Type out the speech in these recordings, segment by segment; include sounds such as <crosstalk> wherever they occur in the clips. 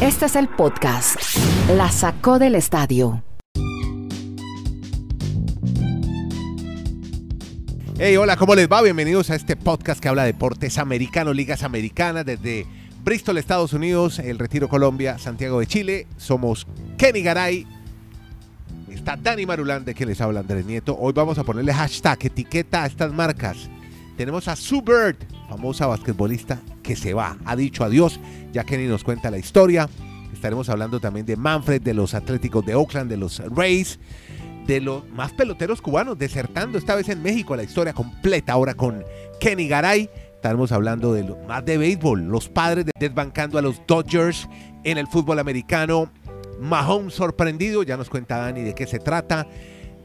Este es el podcast. La sacó del estadio. Hey, hola, ¿cómo les va? Bienvenidos a este podcast que habla de deportes americanos, ligas americanas, desde Bristol, Estados Unidos, El Retiro, Colombia, Santiago de Chile. Somos Kenny Garay. Está Dani Marulán, de quien les habla Andrés Nieto. Hoy vamos a ponerle hashtag, etiqueta a estas marcas. Tenemos a Sue Bird, famosa basquetbolista se va, ha dicho adiós. Ya Kenny nos cuenta la historia. Estaremos hablando también de Manfred, de los Atléticos de Oakland, de los Rays de los más peloteros cubanos desertando esta vez en México. La historia completa ahora con Kenny Garay. Estaremos hablando de lo, más de béisbol. Los padres desbancando a los Dodgers en el fútbol americano. Mahomes sorprendido. Ya nos cuenta Dani de qué se trata.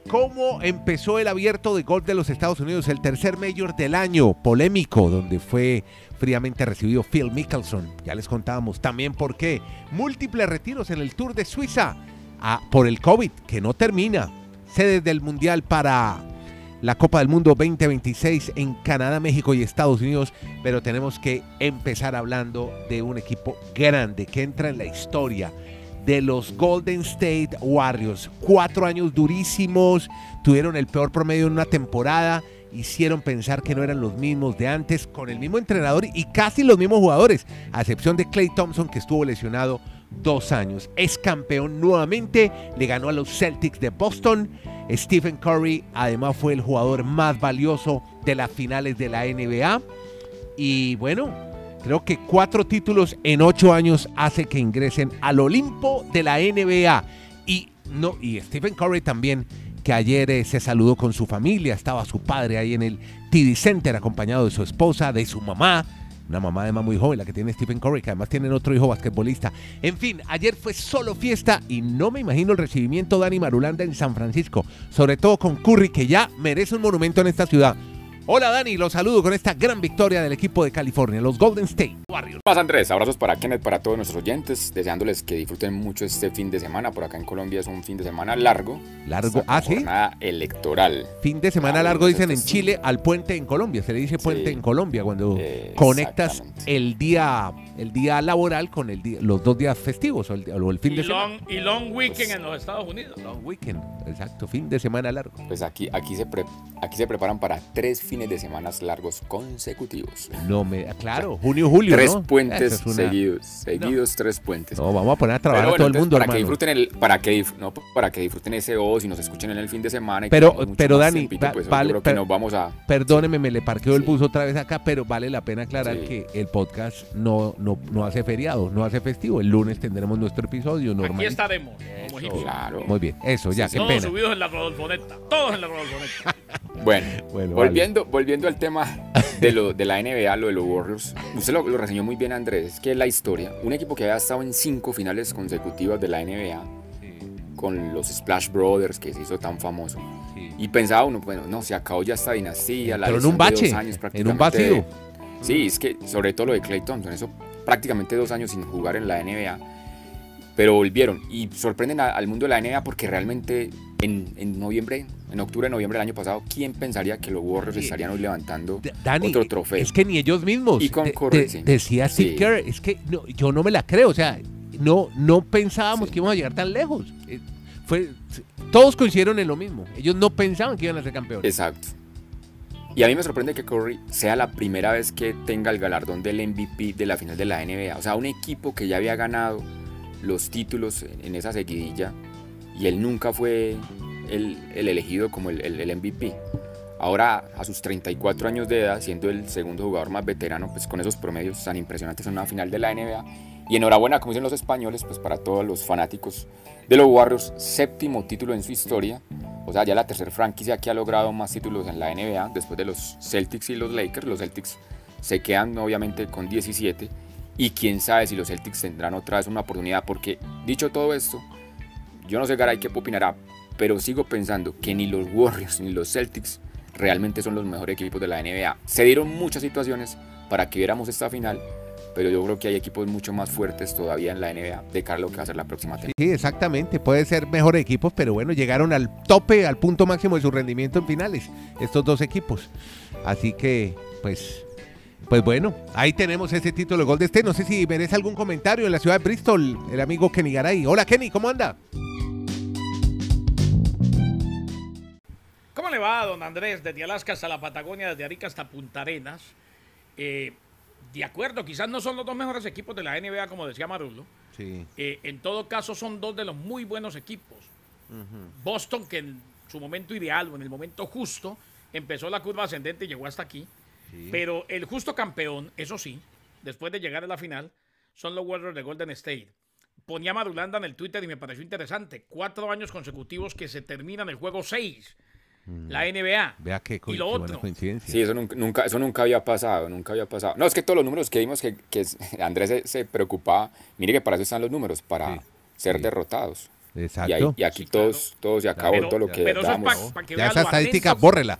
Cómo empezó el abierto de golf de los Estados Unidos, el tercer mayor del año, polémico, donde fue fríamente recibido Phil Mickelson. Ya les contábamos también por qué. Múltiples retiros en el Tour de Suiza ah, por el COVID, que no termina sedes del Mundial para la Copa del Mundo 2026 en Canadá, México y Estados Unidos, pero tenemos que empezar hablando de un equipo grande que entra en la historia de los Golden State Warriors. Cuatro años durísimos, tuvieron el peor promedio en una temporada, hicieron pensar que no eran los mismos de antes, con el mismo entrenador y casi los mismos jugadores, a excepción de Clay Thompson que estuvo lesionado dos años. Es campeón nuevamente, le ganó a los Celtics de Boston. Stephen Curry además fue el jugador más valioso de las finales de la NBA. Y bueno, creo que cuatro títulos en ocho años hace que ingresen al Olimpo de la NBA. Y, no, y Stephen Curry también, que ayer eh, se saludó con su familia, estaba su padre ahí en el TD Center acompañado de su esposa, de su mamá una mamá además muy joven, la que tiene Stephen Curry, que además tienen otro hijo basquetbolista. En fin, ayer fue solo fiesta y no me imagino el recibimiento de Dani Marulanda en San Francisco, sobre todo con Curry, que ya merece un monumento en esta ciudad. Hola Dani, los saludo con esta gran victoria del equipo de California, los Golden State Warriors. Más Andrés, abrazos para Kenneth, para todos nuestros oyentes, deseándoles que disfruten mucho este fin de semana. Por acá en Colombia es un fin de semana largo. Largo, ah, sí. Jornada electoral. Fin de semana largo dicen en Chile al puente en Colombia, se le dice puente en Colombia cuando conectas el día el día laboral con el día, los dos días festivos o el, el fin y de long, semana. Y long weekend en los Estados Unidos. Long weekend, exacto, fin de semana largo. Pues aquí, aquí, se, pre, aquí se preparan para tres fines de semana largos consecutivos. No me, claro, junio, julio. Tres ¿no? puentes Esa es una- seguidos, seguidos tres puentes. No, vamos a poner a trabajar a todo el mundo, para que disfruten el, para que no, para que disfruten ese ocio y nos escuchen en el fin de semana. Y Pero- pero, Dani, tiempito, va- pues, vale, creo que nos vamos a Perdóneme, me le parqueo el bus otra vez acá, pero vale la pena aclarar Sí. que el podcast no, no, no hace feriado, no hace festivo. El lunes tendremos nuestro episodio normal. Aquí estaremos. como claro. Muy bien, eso, ya, qué Todos pena. subidos en la Rodolfoneta. Todos en la Rodolfoneta. <laughs> Bueno, <laughs> Bueno, vale. volviendo, volviendo al tema de, lo, <laughs> de la NBA, lo de los Warriors, usted lo, lo reseñó muy bien, Andrés, es que es la historia. Un equipo que había estado en cinco finales consecutivas de la NBA, con los Splash Brothers, que se hizo tan famoso. Sí. Y pensaba uno, bueno, no, se acabó ya esta dinastía, la Pero en un bache, años en un vacío. Sí, es que sobre todo lo de Clay Thompson, eso prácticamente dos años sin jugar en la NBA, pero volvieron y sorprenden a- al mundo de la NBA porque realmente en, en noviembre, en octubre, noviembre del año pasado, ¿quién pensaría que los Warriors estarían hoy levantando Dani, otro trofeo? es que ni ellos mismos. Y con de- Curry, de- sí. Decía Sí. Kerr, es que no, yo no me la creo, o sea, no, no pensábamos Sí. que íbamos a llegar tan lejos. Eh, Fue, todos coincidieron en lo mismo. Ellos no pensaban que iban a ser campeones. Exacto. Y a mí me sorprende que Curry sea la primera vez que tenga el galardón del MVP de la final de la NBA. O sea, un equipo que ya había ganado los títulos en, esa seguidilla y él nunca fue el, el elegido como el, el- el MVP. Ahora, a sus 34 años de edad, siendo el segundo jugador más veterano, pues con esos promedios tan impresionantes en una final de la NBA. Y enhorabuena, como dicen los españoles, pues para todos los fanáticos de los Warriors, séptimo título en su historia. O sea, ya la tercera franquicia que ha logrado más títulos en la NBA, después de los Celtics y los Lakers. Los Celtics se quedan obviamente con 17. Y quién sabe si los Celtics tendrán otra vez una oportunidad, porque dicho todo esto, yo no sé Garay qué opinará, pero sigo pensando que ni los Warriors ni los Celtics realmente son los mejores equipos de la NBA. Se dieron muchas situaciones para que viéramos esta final, pero yo creo que hay equipos mucho más fuertes todavía en la NBA de cara a lo que va a ser la próxima temporada. Sí, exactamente. Puede ser mejores equipos, pero bueno, llegaron al tope, al punto máximo de su rendimiento en finales, estos dos equipos. Así que, pues, Pues bueno, ahí tenemos ese título de Golden State. No sé si merece algún comentario en la ciudad de Bristol, el amigo Kenny Garay. Hola Kenny, ¿cómo anda? ¿Cómo le va, don Andrés? Desde Alaska hasta la Patagonia, desde Arica hasta Punta Arenas. Eh, de acuerdo, quizás no son los dos mejores equipos de la NBA, como decía Marulo. Sí. Eh, en todo caso, son dos de los muy buenos equipos. Boston, que en su momento ideal o en el momento justo, empezó la curva ascendente y llegó hasta aquí. Pero el justo campeón, eso sí, después de llegar a la final, son los Warriors de Golden State. Ponía Marulanda en el Twitter y me pareció interesante. Cuatro años consecutivos que se terminan el juego 6. La NBA. Vea qué, co- y lo qué otro. coincidencia. Sí, eso nunca, eso nunca había pasado, nunca había pasado. No, es que todos los números que vimos que, que <laughs> Andrés se, se preocupaba, mire que para eso están los números, para Sí, ser sí. derrotados. Y, ahí- Exacto. y aquí Sí, claro. todos, todo se acabó, Pero- todo lo que pero eso es damos. pa- que ya esa lo estadística, atento- bórrela.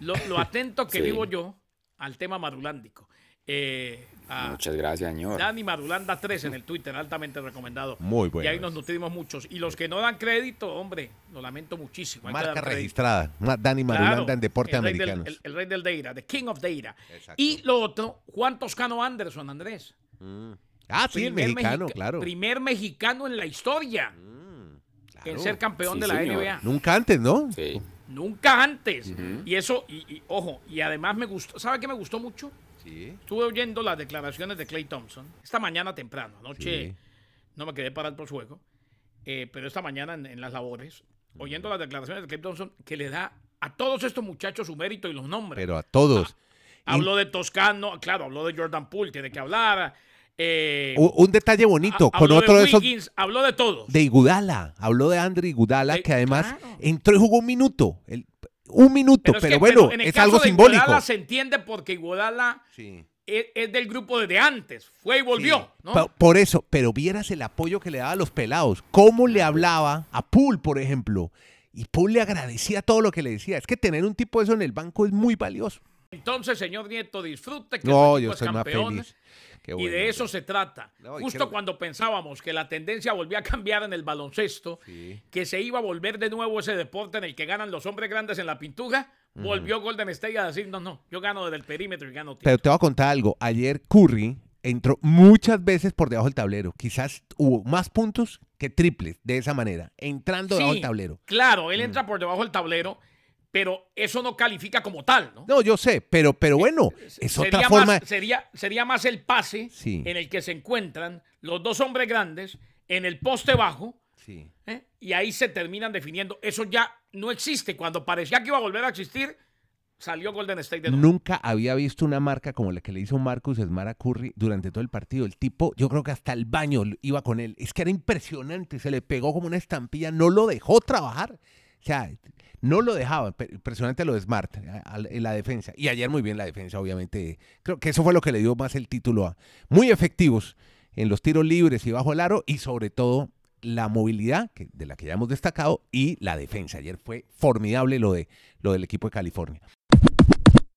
Lo, lo atento que Sí. vivo yo al tema marulándico. Eh, a Muchas gracias, señor. Dani Marulanda 3 en el Twitter, altamente recomendado. Muy bueno Y ahí nos nutrimos muchos. Y los que no dan crédito, hombre, lo lamento muchísimo. hay Marca registrada. Dani Claro, Marulanda en Deporte el rey del- Americanos. el, el rey del Data, the king of. Exacto. Y lo otro, Juan Toscano Anderson, Andrés. Ah, sí, el mexicano, mexica- claro. Primer mexicano en la historia en Claro. ser campeón Sí, de la señor. NBA. Nunca antes, ¿no? Sí. Nunca antes. Y eso, y, y, ojo, y además me gustó, ¿sabe qué me gustó mucho? Sí. Estuve oyendo las declaraciones de Clay Thompson esta mañana temprano. Anoche Sí. no me quedé para el juego, eh, pero esta mañana en, en las labores, oyendo las declaraciones de Clay Thompson, que le da a todos estos muchachos su mérito y los nombres. Pero a todos. habló de Toscano, claro, habló de Jordan Poole, tiene que hablar. eh, Un detalle bonito, ha- con otro de esos Wiggins, habló de todos. de Igudala. Habló de Andre Igudala, que además claro. entró y jugó un minuto. El- un minuto, pero, es que- bueno, en el es caso algo de simbólico. Iguodala se entiende porque Iguodala Sí. es, es del grupo desde antes, fue y volvió. Sí, ¿no? po- Por eso, pero vieras el apoyo que le daba a los pelados. Cómo le hablaba a Pool, por ejemplo. Y Pool le agradecía todo lo que le decía. Es que tener un tipo de eso en el banco es muy valioso. Entonces, señor Nieto, disfrute que No, yo es soy más feliz. Y de eso se trata. No, Justo cuando pensábamos que la tendencia volvía a cambiar en el baloncesto, Sí. que se iba a volver de nuevo ese deporte en el que ganan los hombres grandes en la pintura, volvió Golden State a decir, no, no, yo gano desde el perímetro y gano Pero títulos". te voy a contar algo. Ayer Curry entró muchas veces por debajo del tablero. Quizás hubo más puntos que triples de esa manera, entrando debajo Sí, del tablero. Claro, él entra por debajo del tablero, pero eso no califica como tal, ¿no? No, yo sé, pero, pero bueno, es sería otra forma. Más, sería, sería más el pase Sí. en el que se encuentran los dos hombres grandes en el poste bajo Sí. ¿eh? y ahí se terminan definiendo. Eso ya no existe. Cuando parecía que iba a volver a existir, salió Golden State de nuevo. Nunca había visto una marca como la que le hizo Marcus Smart a Curry durante todo el partido. El tipo, yo creo que hasta el baño iba con él. Es que era impresionante, se le pegó como una estampilla, no lo dejó trabajar. O sea, no lo dejaba. Impresionante lo de Smart a- a- en la defensa. Y ayer muy bien la defensa, obviamente. Creo que eso fue lo que le dio más el título a. Muy efectivos en los tiros libres y bajo el aro y sobre todo la movilidad, que, de la que ya hemos destacado, y la defensa. Ayer fue formidable lo, de, lo del equipo de California.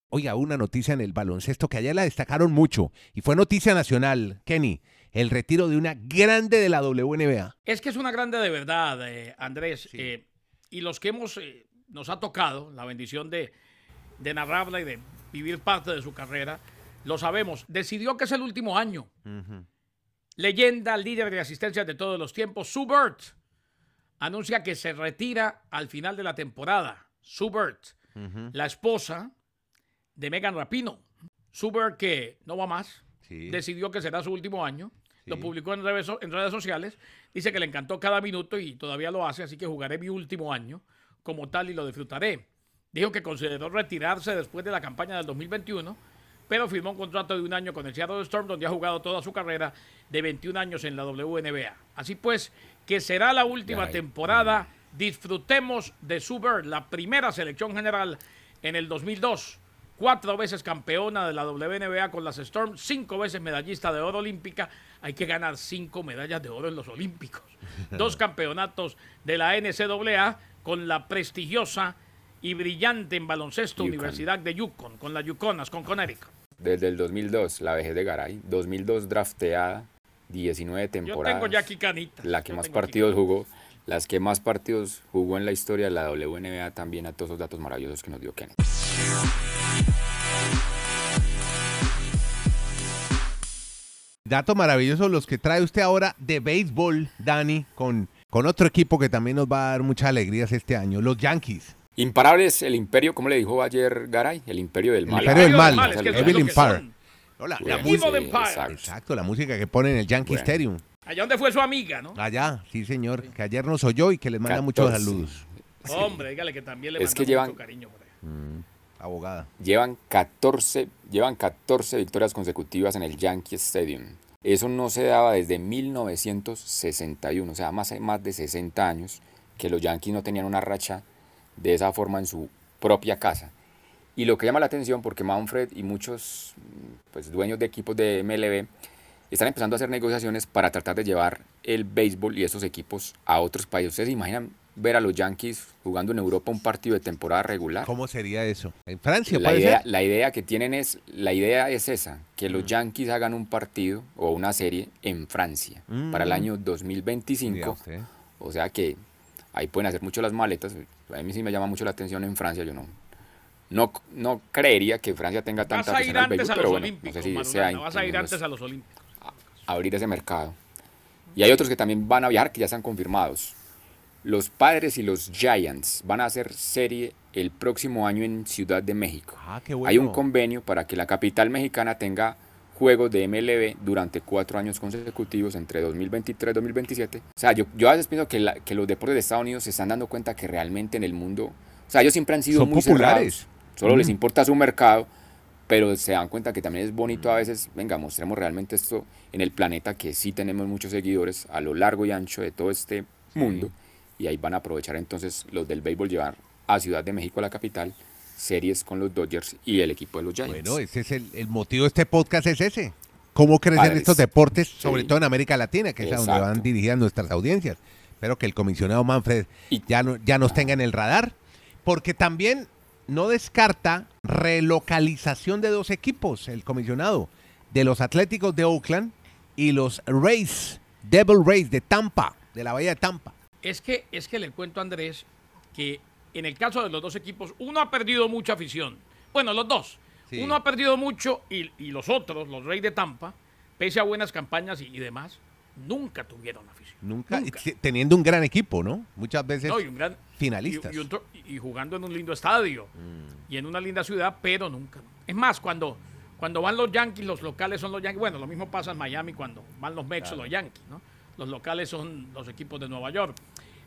Oiga, una noticia en el baloncesto que ayer la destacaron mucho y fue noticia nacional, Kenny, el retiro de una grande de la WNBA. Es que es una grande de verdad, eh, Andrés. Sí. eh, y los que hemos, eh, nos ha tocado la bendición de, de narrarla y de vivir parte de su carrera, lo sabemos. Decidió que es el último año. Leyenda, líder de asistencias de todos los tiempos, Sue Bird, anuncia que se retira al final de la temporada. Sue Bird, la esposa de Megan Rapino. Sue Bird, que no va más, Sí. decidió que será su último año. Lo publicó en redes, en redes sociales. Dice que le encantó cada minuto y todavía lo hace, así que jugaré mi último año como tal y lo disfrutaré. Dijo que consideró retirarse después de la campaña del 2021, pero firmó un contrato de un año con el Seattle Storm, donde ha jugado toda su carrera de 21 años en la WNBA. Así pues, que será la última temporada. Disfrutemos de Sue Bird, la primera selección general en el 2002. Cuatro veces campeona de la WNBA con las Storm, cinco veces medallista de oro olímpica. Hay que ganar cinco medallas de oro en los Olímpicos. <laughs> Dos campeonatos de la NCAA con la prestigiosa y brillante en baloncesto Yukon. Universidad de Yukon, con las Yukonas, con Connecticut. Desde el 2002, la vejez de Garay. 2002 drafteada, 19 Yo temporadas. tengo ya aquí canitas. La que Yo más aquí partidos jugó. Las que más partidos jugó en la historia de la WNBA también a todos esos datos maravillosos que nos dio Kenneth. Datos maravillosos los que trae usted ahora de béisbol, Dani, con, con otro equipo que también nos va a dar muchas alegrías este año, los Yankees. Imparables, el imperio, como le dijo ayer Garay, el imperio del El mal. imperio del Imperio del mal, mal, es que Evil Empire. Bueno, la Evil música. Empire. exacto. Exacto, la música que ponen en el Yankee Bueno. Stadium. Allá donde fue su amiga, ¿no? Allá, sí señor, que ayer nos oyó y que les manda muchos 14. saludos. Hombre, dígale que también le Es que llevan- mucho cariño por ahí. Abogada. Llevan 14, llevan 14 victorias consecutivas en el Yankee Stadium. Eso no se daba desde 1961, o sea, más, más de 60 años que los Yankees no tenían una racha de esa forma en su propia casa. Y lo que llama la atención, porque Manfred y muchos pues, dueños de equipos de MLB están empezando a hacer negociaciones para tratar de llevar el béisbol y esos equipos a otros países. ¿Ustedes se imaginan ver a los Yankees jugando en Europa un partido de temporada regular? ¿Cómo sería eso? ¿En Francia La puede idea, ser? la idea que tienen es, la idea es esa, que los Yankees hagan un partido o una serie en Francia para el Mm. año Mira 2025. usted. O sea que ahí pueden hacer mucho las maletas. A mí sí me llama mucho la atención en Francia. Yo no, no, no creería que Francia tenga Vas tanta a ir antes a pero los bueno, Olímpicos, no sé si Marulanda, sea vas a ir antes a los Olímpicos. abrir ese mercado. Y hay otros que también van a viajar que ya están confirmados. Los Padres y los Giants van a hacer serie el próximo año en Ciudad de México. Ah, qué bueno. Hay un convenio para que la capital mexicana tenga juegos de MLB durante cuatro años consecutivos entre 2023 y 2027. O sea, yo, yo a veces pienso que, la- que los deportes de Estados Unidos se están dando cuenta que realmente en el mundo, o sea, ellos siempre han sido Son muy populares. cerrados, solo les importa su mercado, pero se dan cuenta que también es bonito a veces, venga, mostremos realmente esto en el planeta, que sí tenemos muchos seguidores a lo largo y ancho de todo este mundo, y ahí van a aprovechar entonces los del béisbol llevar a Ciudad de México, la capital, series con los Dodgers y el equipo de los Giants. Bueno, ese es el, el motivo de este podcast es ese. Cómo Padres. estos deportes, Sí. sobre todo en América Latina, que es a donde van dirigidas nuestras audiencias. Espero que el comisionado Manfred Y- ya, no, ya nos tenga en el radar, porque también no descarta relocalización de dos equipos, el comisionado, de los Atléticos de Oakland y los Rays, Devil Rays de Tampa, de la Bahía de Tampa. Es que, es que le cuento a Andrés que en el caso de los dos equipos, uno ha perdido mucha afición. Bueno, los dos. Sí. Uno ha perdido mucho y, y los otros, los Reyes de Tampa, pese a buenas campañas y, y demás, nunca tuvieron afición. Nunca, Nunca. teniendo un gran equipo, ¿no? Muchas veces No, y, un gran- finalistas. y- y otro- y jugando en un lindo estadio y en una linda ciudad, pero nunca. Es más, cuando, cuando van los Yankees, los locales son los Yankees. Bueno, lo mismo pasa en Miami cuando van los Mexos, los Yankees, ¿no? Los locales son los equipos de Nueva York.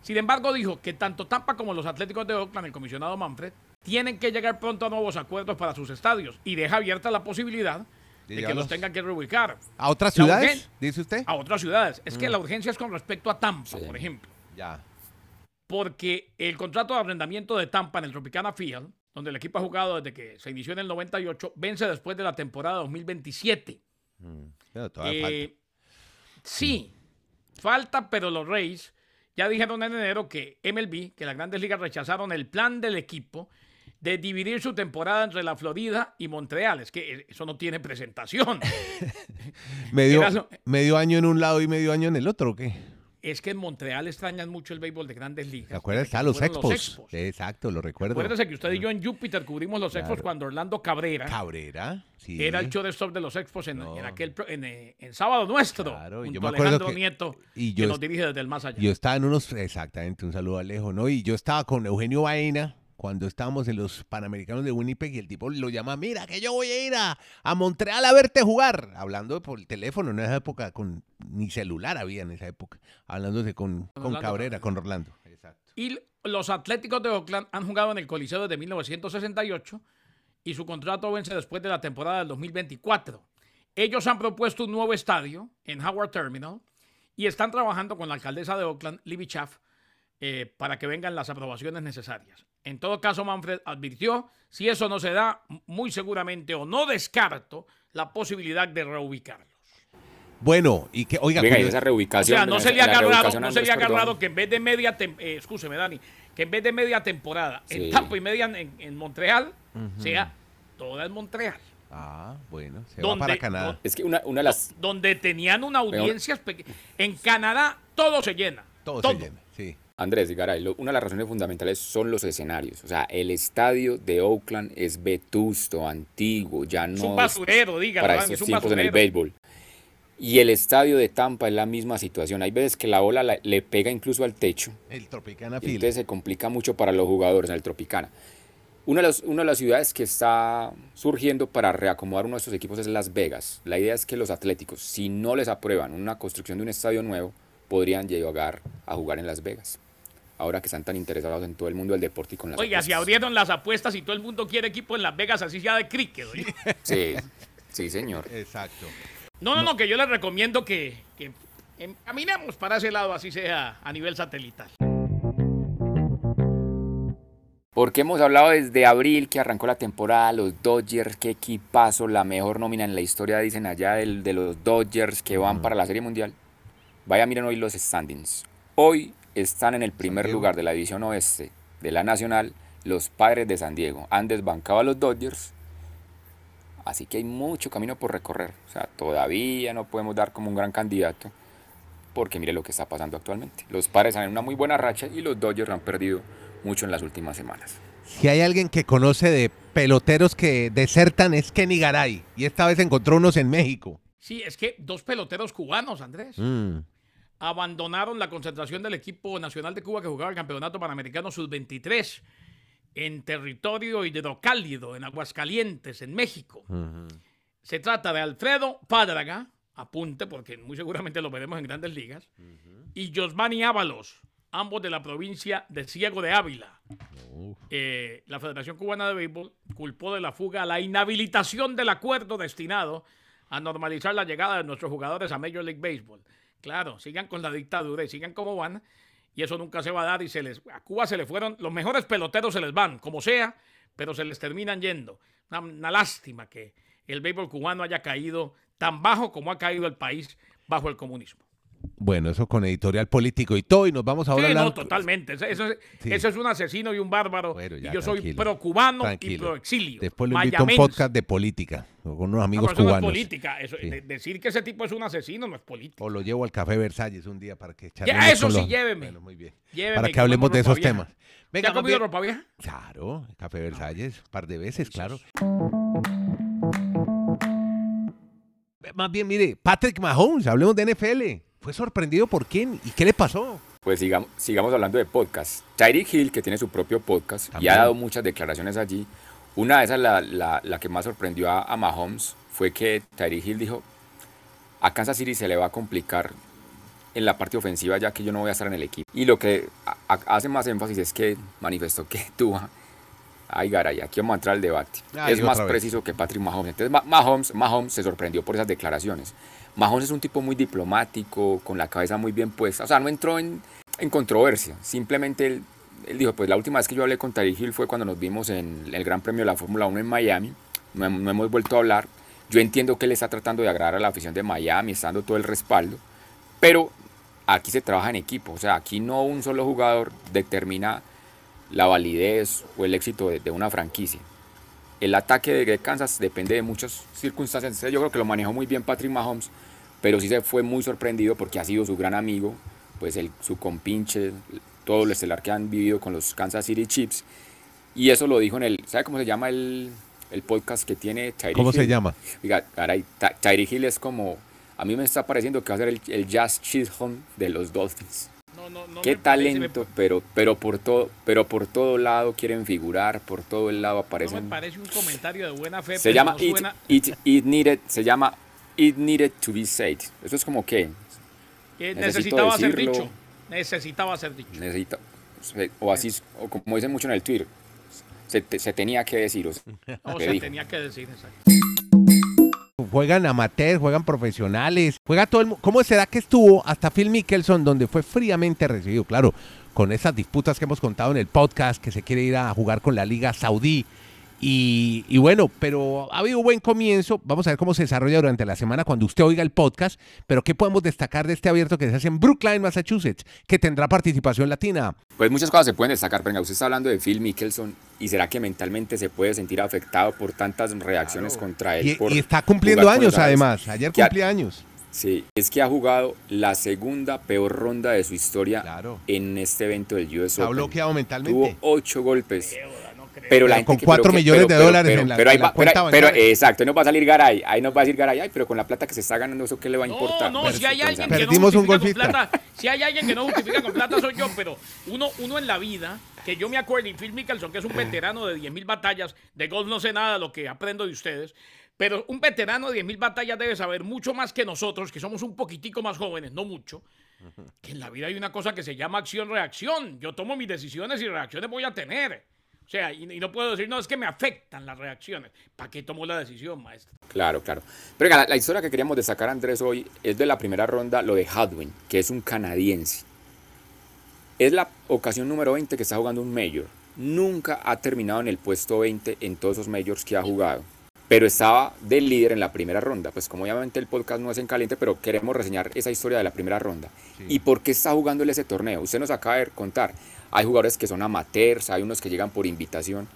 Sin embargo, dijo que tanto Tampa como los Atléticos de Oakland, el comisionado Manfred, tienen que llegar pronto a nuevos acuerdos para sus estadios y deja abierta la posibilidad De que los tengan que reubicar ¿A otras La ciudades? Dice usted. a otras ciudades. Es que la urgencia es con respecto a Tampa, Sí. por ejemplo Ya. porque el contrato de arrendamiento de Tampa en el Tropicana Field, donde el equipo ha jugado desde que se inició en el 98, vence después de la temporada 2027. Pero todavía Eh, sí, falta, pero los Rays ya dijeron en enero que MLB, que las grandes ligas rechazaron el plan del equipo de dividir su temporada entre la Florida y Montreal. Es que eso no tiene presentación. <laughs> medio, era medio año en un lado y medio año en el otro, ¿o qué? Es que en Montreal extrañan mucho el béisbol de grandes ligas. ¿Te acuerdas? desde que Ah, los expos. Exacto, lo recuerdo. Acuérdese que usted y yo en Júpiter cubrimos los expos cuando Orlando Cabrera Cabrera. Sí. era el shortstop de los expos en, No. en aquel en, eh, en sábado nuestro. Claro, junto yo me a acuerdo Alejandro que- Nieto, y que yo nos est- dirige desde el más allá. Yo estaba en unos, exactamente, un saludo a Alejo, ¿no? Y yo estaba con Eugenio Baena cuando estábamos en los Panamericanos de Winnipeg y el tipo lo llama, mira, que yo voy a ir a, a Montreal a verte jugar. Hablando por el teléfono, en esa época, con ni celular había en esa época. Hablándose con, con Orlando Cabrera, con Orlando. Exacto. Y los Atléticos de Oakland han jugado en el Coliseo desde 1968 y su contrato vence después de la temporada del 2024. Ellos han propuesto un nuevo estadio en Howard Terminal y están trabajando con la alcaldesa de Oakland, Libby Schaff, eh, para que vengan las aprobaciones necesarias. En todo caso, Manfred advirtió, si eso no se da, muy seguramente o no descarto la posibilidad de reubicarlos. Bueno, y que, oiga, Venga, esa O reubicación. sea, no la- sería agarrado, no sería agarrado que en vez de media, eh, escúcheme, Dani, que en vez de media temporada en Sí. Tampa y media en, en Montreal, sea toda en Montreal. Ah, bueno, se ¿Dónde- va para Canadá. Es que una, una de las. Donde tenían una audiencia En Canadá todo se llena. Todo, Todo. se llena, sí. Andrés Garay, lo- una de las razones fundamentales son los escenarios. O sea, el estadio de Oakland es vetusto, antiguo, ya no Es un es basurero, dígalo, para estos es un tiempos en el basurero. béisbol. Y el estadio de Tampa es la misma situación. Hay veces que la bola la- le pega incluso al techo. El Tropicana Y entonces se complica mucho para los jugadores en el Tropicana. Una de, las, una de las ciudades que está surgiendo para reacomodar uno de estos equipos es Las Vegas. La idea es que los atléticos, si no les aprueban una construcción de un estadio nuevo, podrían llegar a jugar en Las Vegas. Ahora que están tan interesados en todo el mundo del deporte y con las Oiga, si apuestas. abrieron las apuestas y todo el mundo quiere equipo en Las Vegas, así sea de cricket. oye. <laughs> Sí, sí, señor. Exacto. No, no, no, que yo les recomiendo que, que em- caminemos para ese lado, así sea a nivel satelital. Porque hemos hablado desde abril que arrancó la temporada, los Dodgers, qué equipazo, la mejor nómina en la historia, dicen allá, del- de los Dodgers que van para la Serie Mundial. Vaya, miren hoy los standings. Hoy están en el primer lugar de la división oeste de la Nacional los Padres de San Diego. Han desbancado a los Dodgers. Así que hay mucho camino por recorrer. O sea, todavía no podemos dar como un gran candidato. Porque mire lo que está pasando actualmente. Los Padres están en una muy buena racha y los Dodgers han perdido mucho en las últimas semanas. Si hay alguien que conoce de peloteros que desertan es Kenny Garay. Y esta vez encontró unos en México. Sí, es que dos peloteros cubanos, Andrés, Mm. Abandonaron la concentración del equipo nacional de Cuba que jugaba el Campeonato Panamericano Sub-23 en territorio hidrocálido, en Aguascalientes, en México. Se trata de Alfredo Pádraga, apunte porque muy seguramente lo veremos en grandes ligas, y Josmani Ábalos, ambos de la provincia de Ciego de Ávila. Eh, la Federación Cubana de Béisbol culpó de la fuga la inhabilitación del acuerdo destinado a normalizar la llegada de nuestros jugadores a Major League Baseball. Claro, sigan con la dictadura y sigan como van, y eso nunca se va a dar y se les a Cuba se les fueron los mejores peloteros se les van, como sea, pero se les terminan yendo. Una lástima que el béisbol cubano haya caído tan bajo como ha caído el país bajo el comunismo. Bueno, eso con editorial político y todo. Y nos vamos ahora Sí, a hablar. no, totalmente. Sí. ese es un asesino y un bárbaro. Bueno, ya, y yo soy tranquilo, pro cubano y tranquilo. pro exilio. Después lo invito a un podcast de política con unos No, amigos eso no es cubanos. política. Eso- Sí. de- decir que ese tipo es un asesino no es política. O lo llevo al Café Versalles un día para que Ya, eso sí, los- lléveme. Bueno, muy bien. Lléveme para que hablemos de esos vieja. temas. ¿Te Venga, ha más comido ropa vieja? Claro, Café Versalles, un par de veces, claro. Más bien, mire, Patrick Mahomes, hablemos de NFL. ¿Fue sorprendido por quién? ¿Y qué le pasó? Pues sigamos, sigamos hablando de podcast. Tyreek Hill, que tiene su propio podcast y También. ha dado muchas declaraciones allí. Una de esas, la, la- la que más sorprendió a, a Mahomes, fue que Tyreek Hill dijo, a Kansas City se le va a complicar en la parte ofensiva ya que yo no voy a estar en el equipo. Y lo que a- a- hace más énfasis es que manifestó que <laughs> tú, ay garay, aquí vamos a entrar al debate. Ay, es más vez. preciso que Patrick Mahomes. Entonces Ma- Mahomes, Mahomes se sorprendió por esas declaraciones. Mahomes es un tipo muy diplomático, con la cabeza muy bien puesta. O sea, no entró en, en controversia. Simplemente él, él dijo, pues la última vez que yo hablé con Tyreek Hill fue cuando nos vimos en el Gran Premio de la Fórmula 1 en Miami. No, hem- no hemos vuelto a hablar. Yo entiendo que él está tratando de agradar a la afición de Miami, está dando todo el respaldo. Pero aquí se trabaja en equipo. O sea, aquí no un solo jugador determina la validez o el éxito de una franquicia. El ataque de Kansas depende de muchas circunstancias. Entonces, Yo creo que lo manejó muy bien Patrick Mahomes, pero sí se fue muy sorprendido porque ha sido su gran amigo, pues el, su compinche, todo lo estelar que han vivido con los Kansas City Chiefs. Y eso lo dijo en el, ¿sabe cómo se llama el, el podcast que tiene Tyreek ¿Cómo se llama? Oiga, caray, Ty- Tyreek Hill es como, a mí me está pareciendo que va a ser el, el Jazz Chisholm de los Dolphins. No, no, no Qué parece, talento, pero, pero por todo, pero por todo lado quieren figurar, por todo el lado no me aparecen. parece un comentario de buena fe. se pero llama no it, suena- it, it needed, se llama It Needed to Be Said. Eso es como que necesitaba ser dicho. Necesitaba ser dicho. necesita, o así, o como dicen mucho en el Twitter, se, te- se tenía que decir. o sea, No, que se dijo. tenía que decir, exacto. Juegan amateurs, juegan profesionales, juega todo el mundo. ¿Cómo será que estuvo hasta Phil Mickelson, donde fue fríamente recibido? Claro, con esas disputas que hemos contado en el podcast, que se quiere ir a jugar con la Liga Saudí. Y, y bueno, pero ha habido un buen comienzo. Vamos a ver cómo se desarrolla durante la semana cuando usted oiga el podcast. Pero ¿qué podemos destacar de este abierto que se hace en Brookline, Massachusetts, que tendrá participación latina? Pues muchas cosas se pueden destacar. Venga, usted está hablando de Phil Mickelson y será que mentalmente se puede sentir afectado por tantas reacciones contra él. Y, por y está cumpliendo años además. Ayer cumplía años. Sí, es que ha jugado la segunda peor ronda de su historia Claro. en este evento del US Open. bloqueado Tuvo mentalmente. ocho golpes. Pero la gente con que- cuatro pero que- millones pero- de pero- dólares pero- en la- pero ahí en la va- pero- cuenta pero- bancaria. exacto, ahí nos va a salir Garay, ahí nos va a decir Garay, ay, pero con la plata que se está ganando, ¿eso qué le va a importar? No, no, si hay alguien que no justifica con plata, si hay alguien que no justifica con plata soy yo, pero uno, uno en la vida, que yo me acuerdo, y Phil Mickelson, que es un veterano de 10.000 batallas, de golf no sé nada lo que aprendo de ustedes, pero un veterano de 10.000 batallas debe saber mucho más que nosotros, que somos un poquitico más jóvenes, no mucho, que en la vida hay una cosa que se llama acción-reacción. Yo tomo mis decisiones y reacciones voy a tener. O sea, y, no puedo decir, no, es que me afectan las reacciones. ¿Para qué tomo la decisión, maestro? Claro, claro. Pero la, historia que queríamos destacar, Andrés, hoy es de la primera ronda, lo de Hadwin, que es un canadiense. Es la ocasión número 20 que está jugando un Major. Nunca ha terminado en el puesto 20 en todos esos Majors que ha jugado. Pero estaba del líder en la primera ronda. Pues como obviamente el podcast no es en caliente, pero queremos reseñar esa historia de la primera ronda. ¿Y por qué está jugando él ese torneo? Usted nos acaba de contar. Hay jugadores que son amateurs, hay unos que llegan por invitación.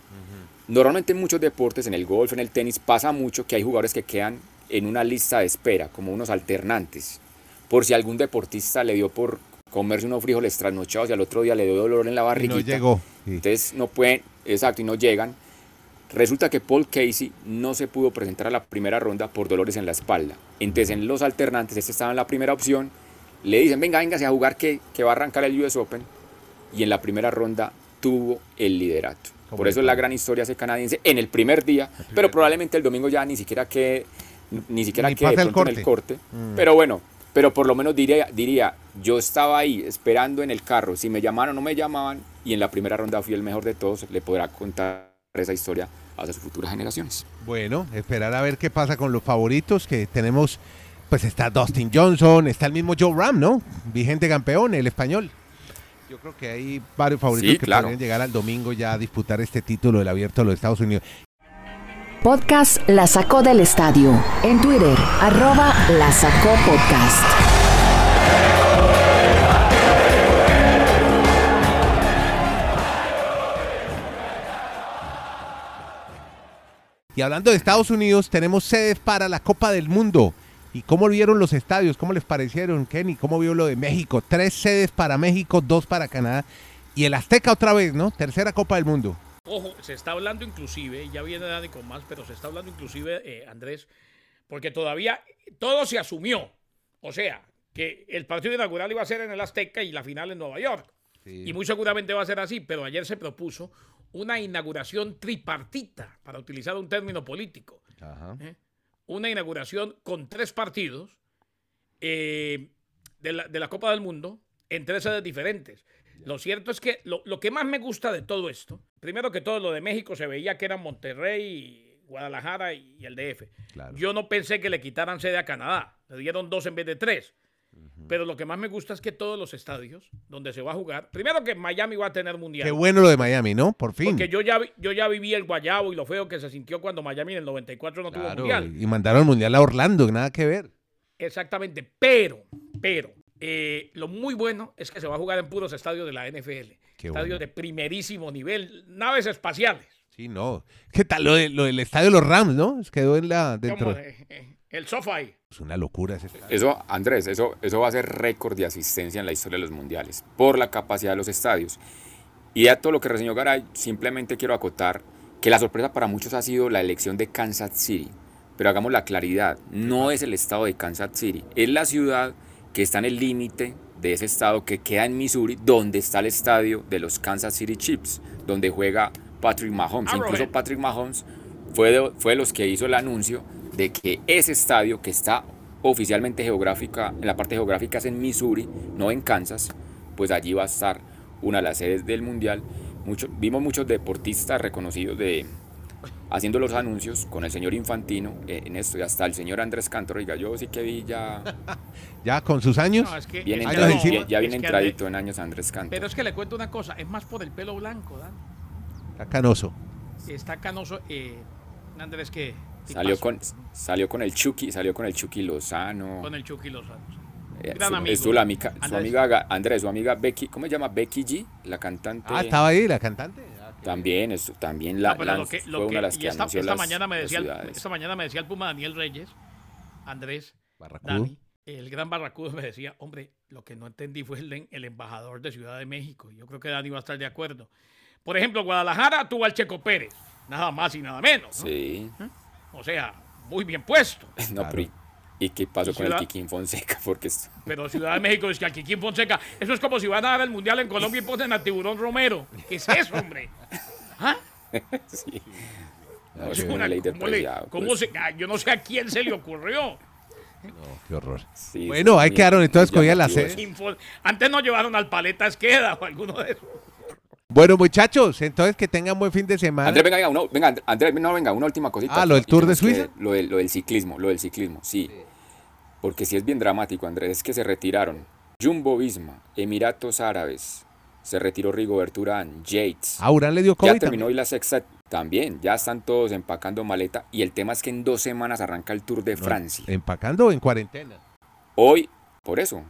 Normalmente en muchos deportes, en el golf, en el tenis, pasa mucho que hay jugadores que quedan en una lista de espera, como unos alternantes. Por si algún deportista le dio por comerse unos frijoles trasnochados y al otro día le dio dolor en la Y barriguita. no llegó. sí. Entonces no pueden, exacto, y no llegan. Resulta que Paul Casey no se pudo presentar a la primera ronda por dolores en la espalda. Entonces en los alternantes, este estaba en la primera opción, le dicen, venga, véngase a jugar que, que va a arrancar el US Open. Y en la primera ronda tuvo el liderato. ¿Cómo Por eso es la gran historia ese canadiense en el primer día, pero probablemente el domingo ya ni siquiera que ni siquiera Ni que de pasa el pronto en el corte. Pero bueno, pero por lo menos diría, diría, yo estaba ahí esperando en el carro, si me llamaban o no me llamaban, y en la primera ronda fui el mejor de todos, le podrá contar esa historia a sus futuras generaciones. Bueno, esperar a ver qué pasa con los favoritos que tenemos. Pues está Dustin Johnson, está el mismo Joe Ram, ¿no? Vigente campeón, el español. Yo creo que hay varios favoritos Sí, que claro. podrían llegar al domingo ya a disputar este título del abierto de los Estados Unidos. Podcast La Sacó del Estadio. En Twitter, arroba La Sacó Podcast. Y hablando de Estados Unidos, tenemos sedes para la Copa del Mundo. ¿Y cómo vieron los estadios? ¿Cómo les parecieron, Kenny? ¿Cómo vio lo de México? Tres sedes para México, dos para Canadá. Y el Azteca otra vez, ¿no? Tercera Copa del Mundo. Ojo, se está hablando inclusive, ya viene Dani con más, pero se está hablando inclusive, eh, Andrés, porque todavía todo se asumió. O sea, que el partido inaugural iba a ser en el Azteca y la final en Nueva York. Y muy seguramente va a ser así, pero ayer se propuso una inauguración tripartita, para utilizar un término político. ¿eh? Una inauguración con tres partidos eh, de, la, de la Copa del Mundo en tres sedes diferentes. Lo cierto es que lo, lo que más me gusta de todo esto, primero que todo lo de México se veía que eran Monterrey, Guadalajara y el DF. Claro. Yo no pensé que le quitaran sede a Canadá, le dieron dos en vez de tres. Pero lo que más me gusta es que todos los estadios donde se va a jugar, primero que Miami va a tener mundial. Qué bueno lo de Miami, ¿no? Por fin. Porque yo ya, vi- yo ya viví el guayabo y lo feo que se sintió cuando Miami en el 94 no tuvo Claro, mundial. y mandaron el mundial a Orlando, nada que ver. Exactamente, pero, pero, eh, lo muy bueno es que se va a jugar en puros estadios de la NFL. Qué estadios bueno. de primerísimo nivel, naves espaciales. Sí, no. ¿Qué tal lo, de- lo del estadio de los Rams, no? Quedó en la dentro. Como, eh, eh, el sofá ahí. Es una locura ese estadio. Eso, Andrés, eso, eso va a ser récord de asistencia en la historia de los mundiales, por la capacidad de los estadios. Y a todo lo que reseñó Garay, simplemente quiero acotar que la sorpresa para muchos ha sido la elección de Kansas City. Pero hagamos la claridad, no es el estado de Kansas City, es la ciudad que está en el límite de ese estado que queda en Missouri, donde está el estadio de los Kansas City Chiefs, donde juega Patrick Mahomes. Arrowhead. Incluso Patrick Mahomes fue de, fue de los que hizo el anuncio de que ese estadio que está oficialmente geográfica, en la parte geográfica es en Missouri, no en Kansas, pues allí va a estar una de las sedes del mundial. Mucho, vimos muchos deportistas reconocidos de haciendo los anuncios con el señor Infantino eh, en esto y hasta el señor Andrés Cantor, oiga, yo sí que vi ya <laughs> Ya con sus años. No, es que, bien, Años no, ya es bien que entradito en años Andrés Cantor. Pero es que le cuento una cosa, es más por el pelo blanco, Dan. Está canoso. Está canoso, eh, Andrés que Salió con, salió con el Chucky, salió con el Chucky Lozano. con el Chucky Lozano. Eh, gran su- amigo. estuvo la amiga, su Andrés. amiga Ga- Andrés, su amiga Becky, ¿cómo se llama? Becky G, la cantante. Ah, estaba ahí la cantante. Ah, También, esto, también la, No, pero la- lo que- fue una de las que esta, anunció esta las- mañana me decía el, esta mañana me decía el Puma Daniel Reyes, Andrés, Barracudo. Dani, el gran Barracudo me decía, hombre, lo que no entendí fue el, el embajador de Ciudad de México. Yo creo que Dani va a estar de acuerdo. Por ejemplo, Guadalajara tuvo al Checo Pérez, nada más y nada menos. ¿no? Sí. O sea, muy bien puesto. <laughs> No, pero ¿y- ¿y qué pasó Y con el Ciudad- Kikín Fonseca? <laughs> Porque es- Pero Ciudad de México es que aquí Kim Fonseca, eso es como si van a dar el mundial en Colombia y ponen a Tiburón Romero. ¿Qué es eso, hombre? ¿Ah? <laughs> sí. No, es una ley de ¿cómo le- cómo pues. se- ah, yo no sé a quién se le ocurrió. Qué horror. Sí, Bueno, ahí quedaron entonces cogía la sede. Antes no llevaron al Paleta Esqueda o alguno de esos. Bueno, muchachos, entonces que tengan buen fin de semana. Andrés, venga, venga, uno- venga, And- Andrés, no, venga, una última cosita. Ah, ¿lo del Tour de Suiza? Lo del, lo del ciclismo, lo del ciclismo, sí. Porque sí es bien dramático, Andrés, es que se retiraron Jumbo Visma, Emiratos Árabes, se retiró Rigoberto Urán, Yates. A Urán le dio ya COVID. terminó también. hoy la sexta también, ya están todos empacando maleta y el tema es que en dos semanas arranca el Tour de Francia. Empacando o en cuarentena. Hoy, por eso,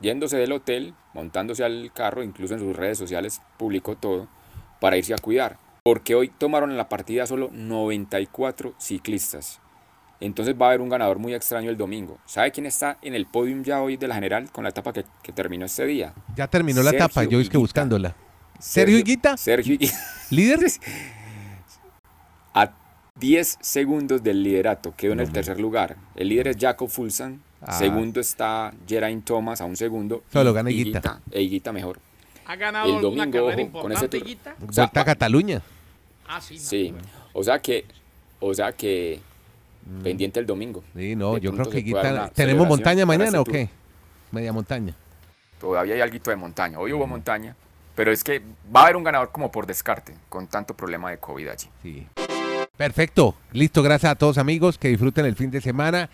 yéndose del hotel, montándose al carro, incluso en sus redes sociales publicó todo, para irse a cuidar. Porque hoy tomaron en la partida solo 94 ciclistas. Entonces va a haber un ganador muy extraño el domingo. ¿Sabe quién está en el podium ya hoy de la general con la etapa que, que terminó este día? Ya terminó la Sergio etapa, yo es que buscándola. ¿Sergio Higuita? Sergio Higuita. ¿Líder? <laughs> A 10 segundos del liderato, quedó en el tercer lugar. El líder es Jacob Fulsan. Ah. Segundo está Geraint Thomas a un segundo. Solo gana Higuita. Higuita. E Higuita mejor. ¿Ha ganado El domingo, carrera ojo, con ese importante, tour. O sea, Vuelta a va- Cataluña. Ah, sí. no, Sí, bueno. o sea que, o sea que pendiente el domingo. Sí, no, De yo creo que Higuita... una ¿Tenemos montaña mañana o qué? Media montaña. Todavía hay algo de montaña. Hoy hubo montaña, pero es que va a haber un ganador como por descarte con tanto problema de COVID allí. Sí. Perfecto. Listo, gracias a todos amigos. Que disfruten el fin de semana.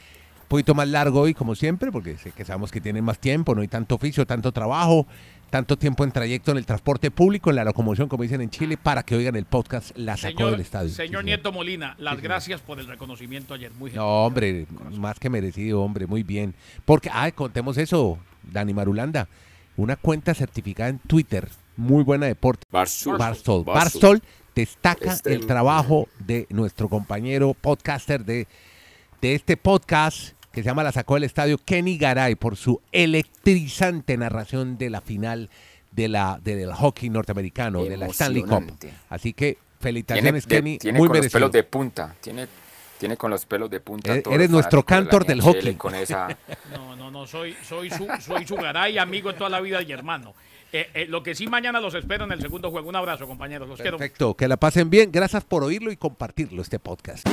Un poquito más largo hoy, como siempre, porque sé que sabemos que tienen más tiempo, no hay tanto oficio, tanto trabajo, tanto tiempo en trayecto en el transporte público, en la locomoción, como dicen en Chile, para que oigan el podcast La Sacó Señor, del Estadio. Sí, señor Nieto Molina, las gracias por el reconocimiento ayer. Muy No, hombre, más que merecido, hombre, muy bien. Porque, ay, contemos eso, Dani Marulanda. Una cuenta certificada en Twitter, muy buena deporte. Barstol. Barstol destaca Este- el trabajo de nuestro compañero podcaster de, de este podcast que se llama La Sacó del Estadio, Kenny Garay, por su electrizante narración de la final de la, del hockey norteamericano, de la Stanley Cup. Así que Tiene, felicitaciones, de- Kenny, tiene muy con los merecido. pelos de punta. Tiene, tiene con los pelos de punta. Eres- todos eres los nuestro cantor del hockey. Con esa, <laughs> No, no, no, soy, soy su, soy su garay, amigo de toda la vida y hermano. Eh, eh, lo que sí mañana los espero en el segundo juego. Un abrazo, compañeros. Los quiero. Perfecto, que la pasen bien. Gracias por oírlo y compartirlo, este podcast.